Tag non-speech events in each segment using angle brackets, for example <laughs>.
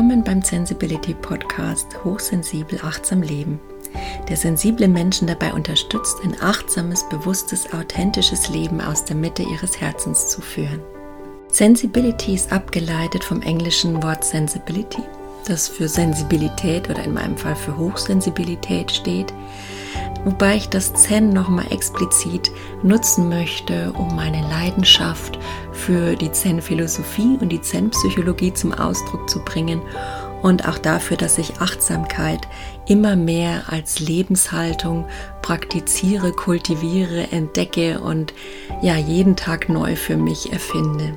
Willkommen beim Sensibility Podcast Hochsensibel achtsam leben, der sensible Menschen dabei unterstützt, ein achtsames, bewusstes, authentisches Leben aus der Mitte ihres Herzens zu führen. Sensibility ist abgeleitet vom englischen Wort Sensibility, das für Sensibilität oder in meinem Fall für Hochsensibilität steht, wobei ich das Zen nochmal explizit nutzen möchte, um meine Leidenschaft für die Zen-Philosophie und die Zen-Psychologie zum Ausdruck zu bringen und auch dafür, dass ich Achtsamkeit immer mehr als Lebenshaltung praktiziere, kultiviere, entdecke und ja jeden Tag neu für mich erfinde.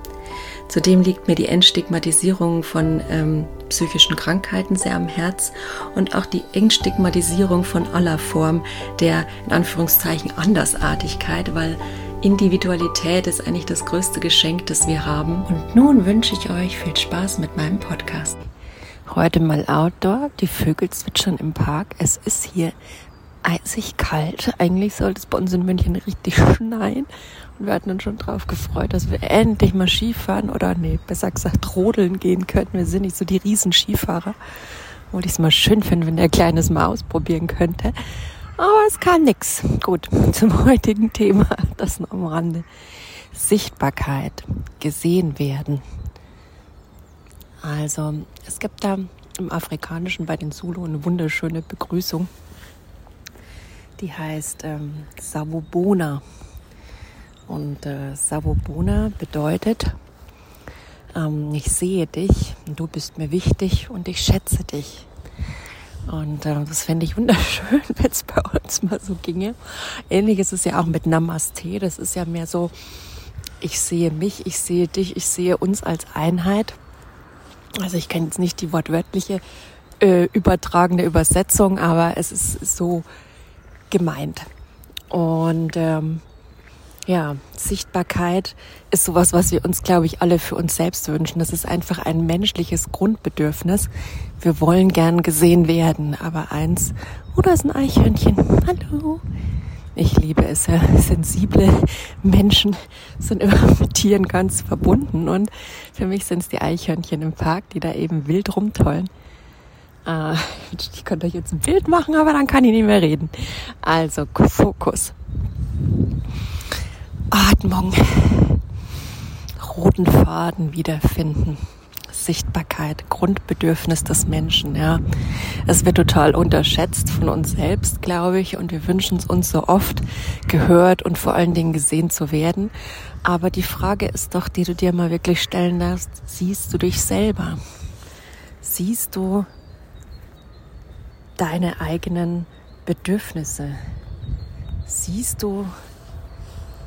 Zudem liegt mir die Entstigmatisierung von ähm, psychischen Krankheiten sehr am Herz und auch die Entstigmatisierung von aller Form der in Anführungszeichen Andersartigkeit, weil Individualität ist eigentlich das größte Geschenk, das wir haben. Und nun wünsche ich euch viel Spaß mit meinem Podcast. Heute mal Outdoor, die Vögel zwitschern im Park. Es ist hier eisig kalt. Eigentlich sollte es bei uns in München richtig <laughs> schneien. Und wir hatten uns schon drauf gefreut, dass wir endlich mal Skifahren oder nee, besser gesagt rodeln gehen könnten. Wir sind nicht so die riesen Skifahrer. Wollte ich es mal schön finden, wenn der Kleines mal ausprobieren könnte. Aber es kam nix. Gut, <laughs> zum heutigen Thema, das noch am Rande. Sichtbarkeit, gesehen werden. Also, es gibt da im Afrikanischen bei den Zulu eine wunderschöne Begrüßung die heißt ähm, Savobona. Und äh, Savobona bedeutet, ähm, ich sehe dich, du bist mir wichtig und ich schätze dich. Und äh, das fände ich wunderschön, <laughs> wenn es bei uns mal so ginge. Ähnlich ist es ja auch mit Namaste. Das ist ja mehr so, ich sehe mich, ich sehe dich, ich sehe uns als Einheit. Also ich kenne jetzt nicht die wortwörtliche äh, übertragende Übersetzung, aber es ist so gemeint. Und ähm, ja, Sichtbarkeit ist sowas, was wir uns, glaube ich, alle für uns selbst wünschen. Das ist einfach ein menschliches Grundbedürfnis. Wir wollen gern gesehen werden. Aber eins, oh, da ist ein Eichhörnchen. Hallo. Ich liebe es. Ja. Sensible Menschen sind immer <laughs> mit Tieren ganz verbunden. Und für mich sind es die Eichhörnchen im Park, die da eben wild rumtollen. Äh, <laughs> ich könnte euch jetzt ein Bild machen, aber dann kann ich nicht mehr reden. Also Fokus. Atmung. Roten Faden wiederfinden. Sichtbarkeit, Grundbedürfnis des Menschen, ja. Es wird total unterschätzt von uns selbst, glaube ich, und wir wünschen es uns so oft gehört und vor allen Dingen gesehen zu werden. Aber die Frage ist doch, die du dir mal wirklich stellen darfst, siehst du dich selber? Siehst du deine eigenen Bedürfnisse? Siehst du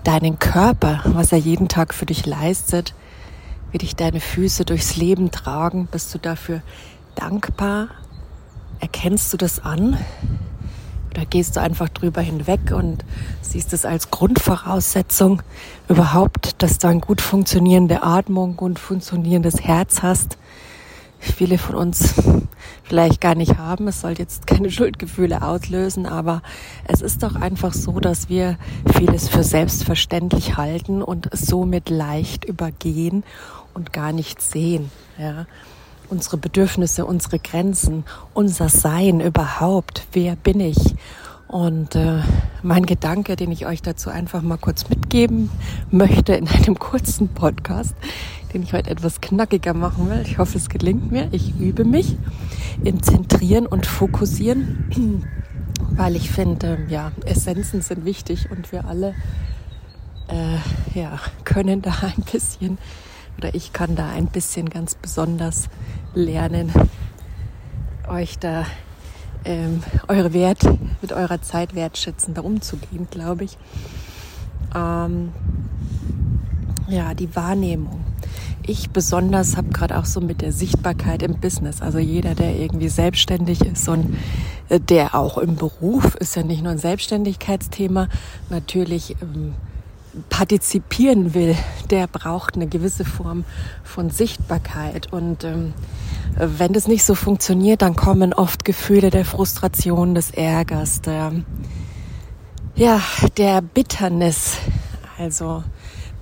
deinen Körper, was er jeden Tag für dich leistet, wie dich deine Füße durchs Leben tragen? Bist du dafür dankbar? Erkennst du das an? Oder gehst du einfach drüber hinweg und siehst es als Grundvoraussetzung überhaupt, dass du eine gut funktionierende Atmung, gut funktionierendes Herz hast? Viele von uns vielleicht gar nicht haben. Es soll jetzt keine <laughs> Schuldgefühle auslösen, aber es ist doch einfach so, dass wir vieles für selbstverständlich halten und somit leicht übergehen und gar nicht sehen. Ja. unsere Bedürfnisse, unsere Grenzen, unser Sein überhaupt. Wer bin ich? Und äh, mein Gedanke, den ich euch dazu einfach mal kurz mitgeben möchte in einem <laughs> kurzen Podcast, den ich heute etwas knackiger machen will. Ich hoffe, es gelingt mir. Ich übe mich im Zentrieren und Fokussieren, <clears throat> weil ich finde, ja, Essenzen sind wichtig und wir alle äh, ja, können da ein bisschen oder ich kann da ein bisschen ganz besonders lernen, euch da ähm, eure Wert mit eurer Zeit wertschätzender umzugehen, glaube ich. Ähm, ja, die Wahrnehmung. Ich besonders habe gerade auch so mit der Sichtbarkeit im Business, also jeder, der irgendwie selbstständig ist und äh, der auch im Beruf ist ja nicht nur ein Selbstständigkeitsthema, natürlich ähm, partizipieren will, der braucht eine gewisse Form von Sichtbarkeit. Und ähm, wenn das nicht so funktioniert, dann kommen oft Gefühle der Frustration, des Ärgers, der, ja, der Bitternis, also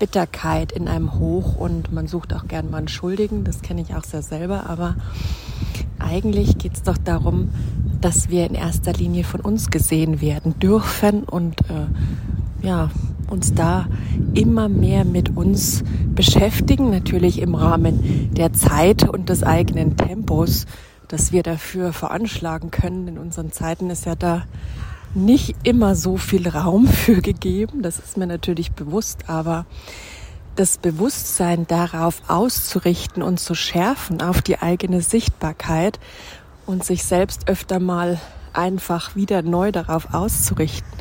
Bitterkeit in einem hoch und man sucht auch gern mal einen Schuldigen, das kenne ich auch sehr selber, aber eigentlich geht es doch darum, dass wir in erster Linie von uns gesehen werden dürfen und äh, ja, uns da immer mehr mit uns beschäftigen, natürlich im Rahmen der Zeit und des eigenen Tempos, dass wir dafür veranschlagen können. In unseren Zeiten ist ja da nicht immer so viel Raum <laughs> für gegeben, das ist mir natürlich bewusst, aber das Bewusstsein darauf auszurichten und zu schärfen auf die eigene Sichtbarkeit und sich selbst öfter mal einfach wieder neu darauf auszurichten,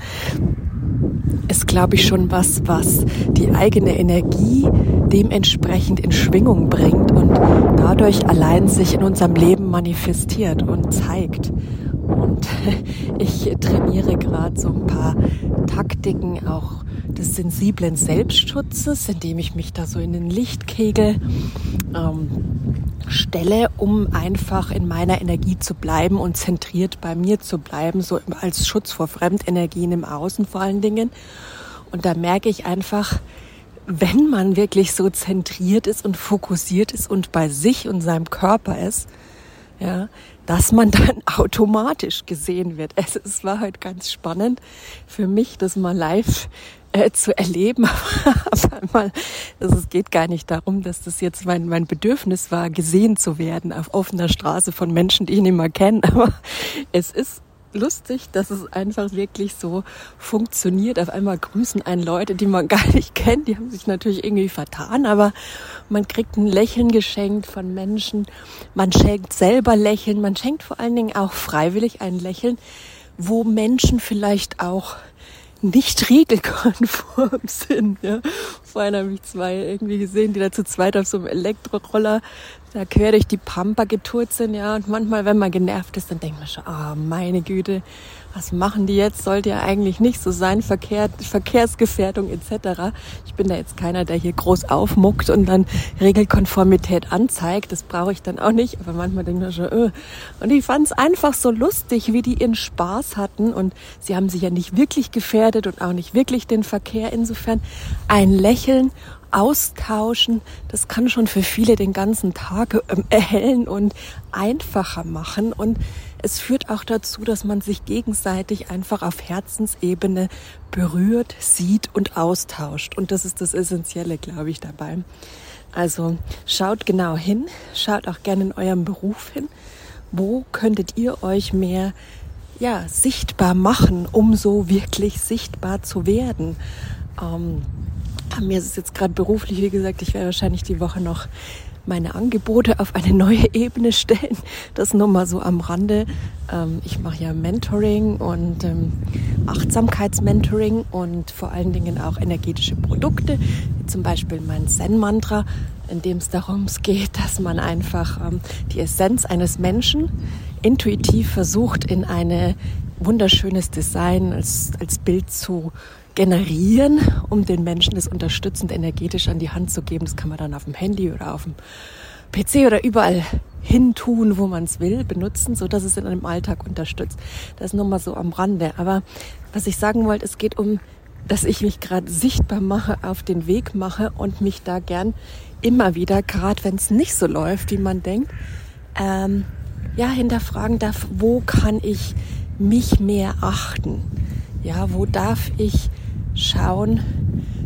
ist, glaube ich, schon was, was die eigene Energie dementsprechend in Schwingung bringt und dadurch allein sich in unserem Leben manifestiert und zeigt. Und <laughs> ich trainiere gerade so ein paar Taktiken auch des sensiblen Selbstschutzes, indem ich mich da so in den Lichtkegel ähm, stelle, um einfach in meiner Energie zu bleiben und zentriert bei mir zu bleiben, so als Schutz vor Fremdenergien im Außen vor allen Dingen. Und da merke ich einfach, wenn man wirklich so zentriert ist und fokussiert ist und bei sich und seinem Körper ist, ja, dass man dann <laughs> automatisch gesehen wird. Es, es war halt ganz spannend für mich, das mal live äh, zu erleben. <laughs> Aber einmal, also es geht gar nicht darum, dass das jetzt mein, mein Bedürfnis war, gesehen zu werden auf offener Straße von Menschen, die ich nicht mehr kenne. <laughs> Aber es ist lustig, dass es einfach wirklich so funktioniert. Auf einmal grüßen einen Leute, die man <laughs> gar nicht kennt. Die haben sich natürlich irgendwie vertan, aber man kriegt ein Lächeln geschenkt von Menschen. Man schenkt selber Lächeln. Man schenkt vor allen Dingen auch freiwillig ein Lächeln, wo Menschen vielleicht auch nicht regelkonform <laughs> sind. Ja. Vorhin habe ich zwei irgendwie gesehen, die da zu zweit auf so einem Elektroroller da quer durch die Pampa getourt sind, ja. Und manchmal, wenn man genervt ist, dann denkt man schon, ah, oh, meine Güte, was machen die jetzt? Sollte ja eigentlich nicht so sein, Verkehr, Verkehrsgefährdung etc. Ich bin da jetzt keiner, der hier groß aufmuckt und dann Regelkonformität anzeigt. Das brauche ich dann auch nicht. Aber manchmal denkt man schon, öh. und ich fand es einfach so lustig, wie die ihren Spaß hatten und sie haben sich ja nicht wirklich gefährdet und auch nicht wirklich den Verkehr. Insofern ein Lächeln austauschen, das kann schon für viele den ganzen Tag ähm, erhellen und einfacher machen. Und es führt auch dazu, dass man sich gegenseitig einfach auf Herzensebene berührt, sieht und austauscht. Und das ist das Essentielle, glaube ich, dabei. Also schaut genau hin, schaut auch gerne in eurem Beruf hin. Wo könntet ihr euch mehr ja, sichtbar machen, um so wirklich sichtbar zu werden? Ähm, mir ist es jetzt gerade beruflich, wie gesagt, ich werde wahrscheinlich die Woche noch meine Angebote auf eine neue Ebene stellen. Das nur mal so am Rande. Ähm, ich mache ja Mentoring und ähm, Achtsamkeitsmentoring und vor allen Dingen auch energetische Produkte, wie zum Beispiel mein Zen-Mantra, in dem es darum geht, dass man einfach ähm, die Essenz eines Menschen intuitiv versucht, in ein wunderschönes Design als, als Bild zu generieren, um den Menschen das unterstützend energetisch an die Hand zu geben. Das kann man dann auf dem Handy oder auf dem PC oder überall hin tun, wo man es will, benutzen, so dass es in einem Alltag unterstützt. Das ist nur mal so am Rande. Aber was ich sagen wollte, es geht um, dass ich mich gerade sichtbar mache, auf den Weg mache und mich da gern immer wieder, gerade wenn es nicht so läuft, wie man denkt, ähm, ja, hinterfragen darf, wo kann ich mich mehr achten? Ja, wo darf ich schauen,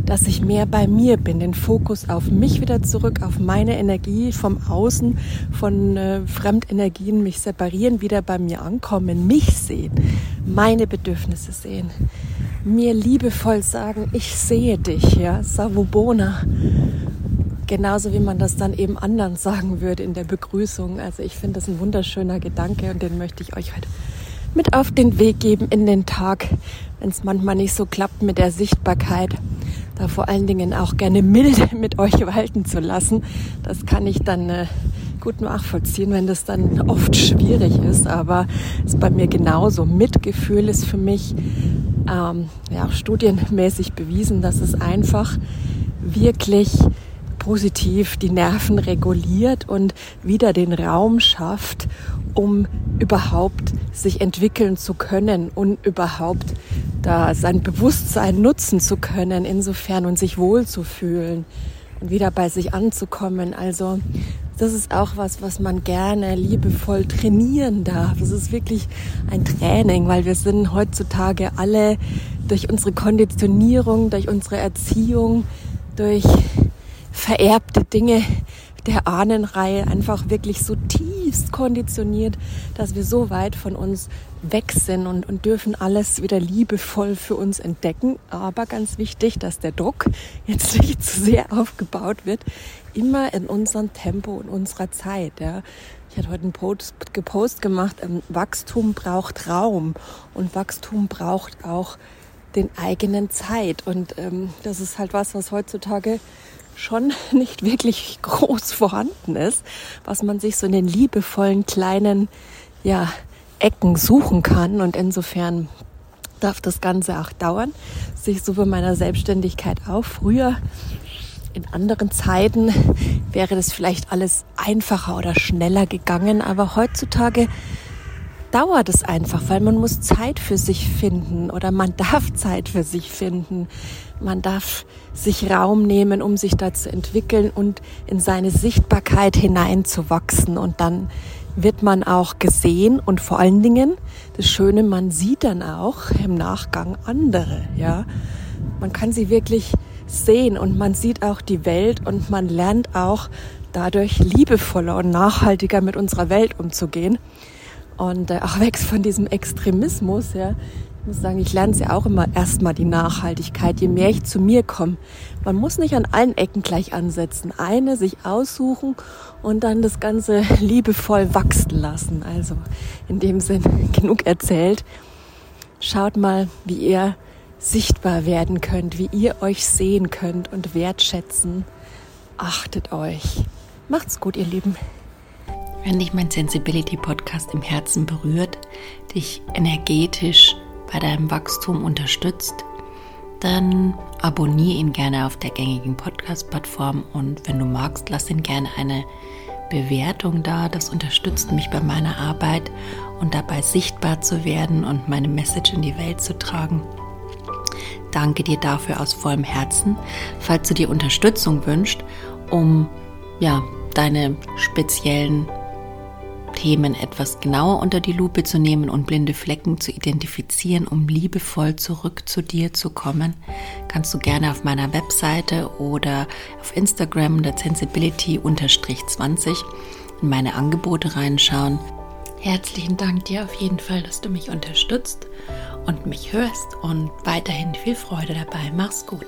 dass ich mehr bei mir bin, den Fokus auf mich wieder zurück, auf meine Energie vom Außen, von äh, Fremdenergien mich separieren, wieder bei mir ankommen, mich sehen, meine Bedürfnisse sehen, mir liebevoll sagen, ich sehe dich, ja, Savubona. Genauso wie man das dann eben anderen sagen würde in der Begrüßung. Also ich finde das ein wunderschöner Gedanke und den möchte ich euch heute mit auf den Weg geben in den Tag, wenn es manchmal nicht so klappt mit der Sichtbarkeit da vor allen Dingen auch gerne milde <laughs> mit euch walten zu lassen. Das kann ich dann äh, gut nachvollziehen, wenn das dann oft schwierig ist. Aber es ist bei mir genauso. Mitgefühl ist für mich ähm, ja, studienmäßig bewiesen, dass es einfach wirklich positiv die Nerven reguliert und wieder den Raum schafft, um überhaupt sich entwickeln zu können und überhaupt da sein Bewusstsein nutzen zu können, insofern und sich wohlzufühlen und wieder bei sich anzukommen. Also das ist auch was, was man gerne liebevoll trainieren darf. Es ist wirklich ein Training, weil wir sind heutzutage alle durch unsere Konditionierung, durch unsere Erziehung, durch vererbte Dinge der Ahnenreihe einfach wirklich so tiefst konditioniert, dass wir so weit von uns weg sind und, und dürfen alles wieder liebevoll für uns entdecken. Aber ganz wichtig, dass der Druck jetzt <laughs> nicht zu sehr aufgebaut wird, immer in unserem Tempo und unserer Zeit. Ja. Ich hatte heute einen Post, gepost gemacht, ähm, Wachstum braucht Raum und Wachstum braucht auch den eigenen Zeit. Und ähm, das ist halt was, was heutzutage schon <laughs> nicht wirklich groß vorhanden ist, was man sich so in den liebevollen kleinen ja, Ecken suchen kann. Und insofern darf das Ganze auch dauern. Sich so bei meiner Selbstständigkeit auch. Früher in anderen Zeiten wäre das vielleicht alles einfacher oder schneller gegangen, aber heutzutage dauert es einfach, weil man muss Zeit für sich finden oder man <laughs> darf Zeit für sich finden. Man darf sich Raum nehmen, um sich da zu entwickeln und in seine Sichtbarkeit hineinzuwachsen. Und dann wird man auch gesehen und vor allen Dingen das Schöne, man sieht dann auch im Nachgang andere, ja. Man kann sie wirklich sehen und man sieht auch die Welt und man lernt auch dadurch liebevoller und nachhaltiger mit unserer Welt umzugehen und äh, auch weg von diesem Extremismus, ja. Ich muss sagen, ich lerne es ja auch immer erstmal die Nachhaltigkeit, je mehr ich zu mir komme. Man muss nicht an allen Ecken gleich ansetzen. Eine sich aussuchen und dann das Ganze <laughs> liebevoll wachsen lassen. Also in dem Sinn <laughs> genug erzählt. Schaut mal, wie ihr sichtbar werden könnt, wie ihr euch sehen könnt und wertschätzen. Achtet euch. Macht's gut, ihr Lieben. Wenn dich mein Sensibility Podcast im Herzen berührt, dich energetisch bei deinem Wachstum unterstützt, dann abonniere ihn gerne auf der gängigen Podcast-Plattform und wenn du magst, lass ihn gerne eine Bewertung da. Das unterstützt mich bei meiner Arbeit und dabei sichtbar zu werden und meine Message in die Welt zu tragen. Danke dir dafür aus vollem Herzen. Falls du dir Unterstützung wünschst, um ja, deine speziellen Themen etwas genauer unter die Lupe zu nehmen und blinde Flecken zu identifizieren, um liebevoll zurück zu dir zu kommen, kannst du gerne auf meiner Webseite oder auf Instagram der Sensibility-20 in meine Angebote reinschauen. Herzlichen Dank dir auf jeden Fall, dass du mich unterstützt und mich hörst und weiterhin viel Freude dabei. Mach's gut.